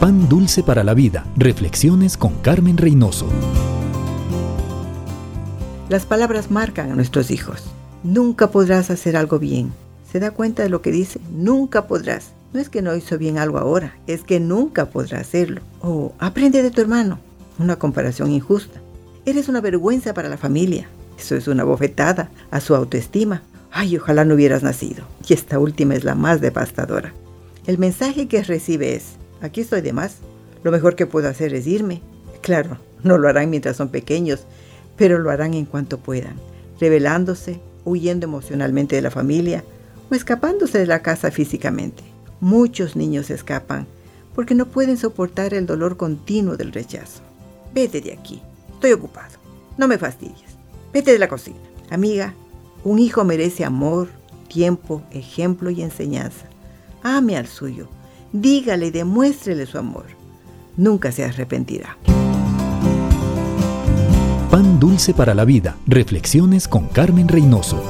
Pan dulce para la vida. Reflexiones con Carmen Reynoso. Las palabras marcan a nuestros hijos. Nunca podrás hacer algo bien. ¿Se da cuenta de lo que dice? Nunca podrás. No es que no hizo bien algo ahora, es que nunca podrá hacerlo. O aprende de tu hermano. Una comparación injusta. Eres una vergüenza para la familia. Eso es una bofetada a su autoestima. Ay, ojalá no hubieras nacido. Y esta última es la más devastadora. El mensaje que recibe es, aquí estoy de más. Lo mejor que puedo hacer es irme. Claro, no lo harán mientras son pequeños, pero lo harán en cuanto puedan, revelándose, huyendo emocionalmente de la familia o escapándose de la casa físicamente. Muchos niños escapan porque no pueden soportar el dolor continuo del rechazo. Vete de aquí, estoy ocupado, no me fastidies. Vete de la cocina. Amiga, un hijo merece amor, tiempo, ejemplo y enseñanza. Ame al suyo, dígale y demuéstrele su amor. Nunca se arrepentirá. Pan dulce para la vida. Reflexiones con Carmen Reynoso.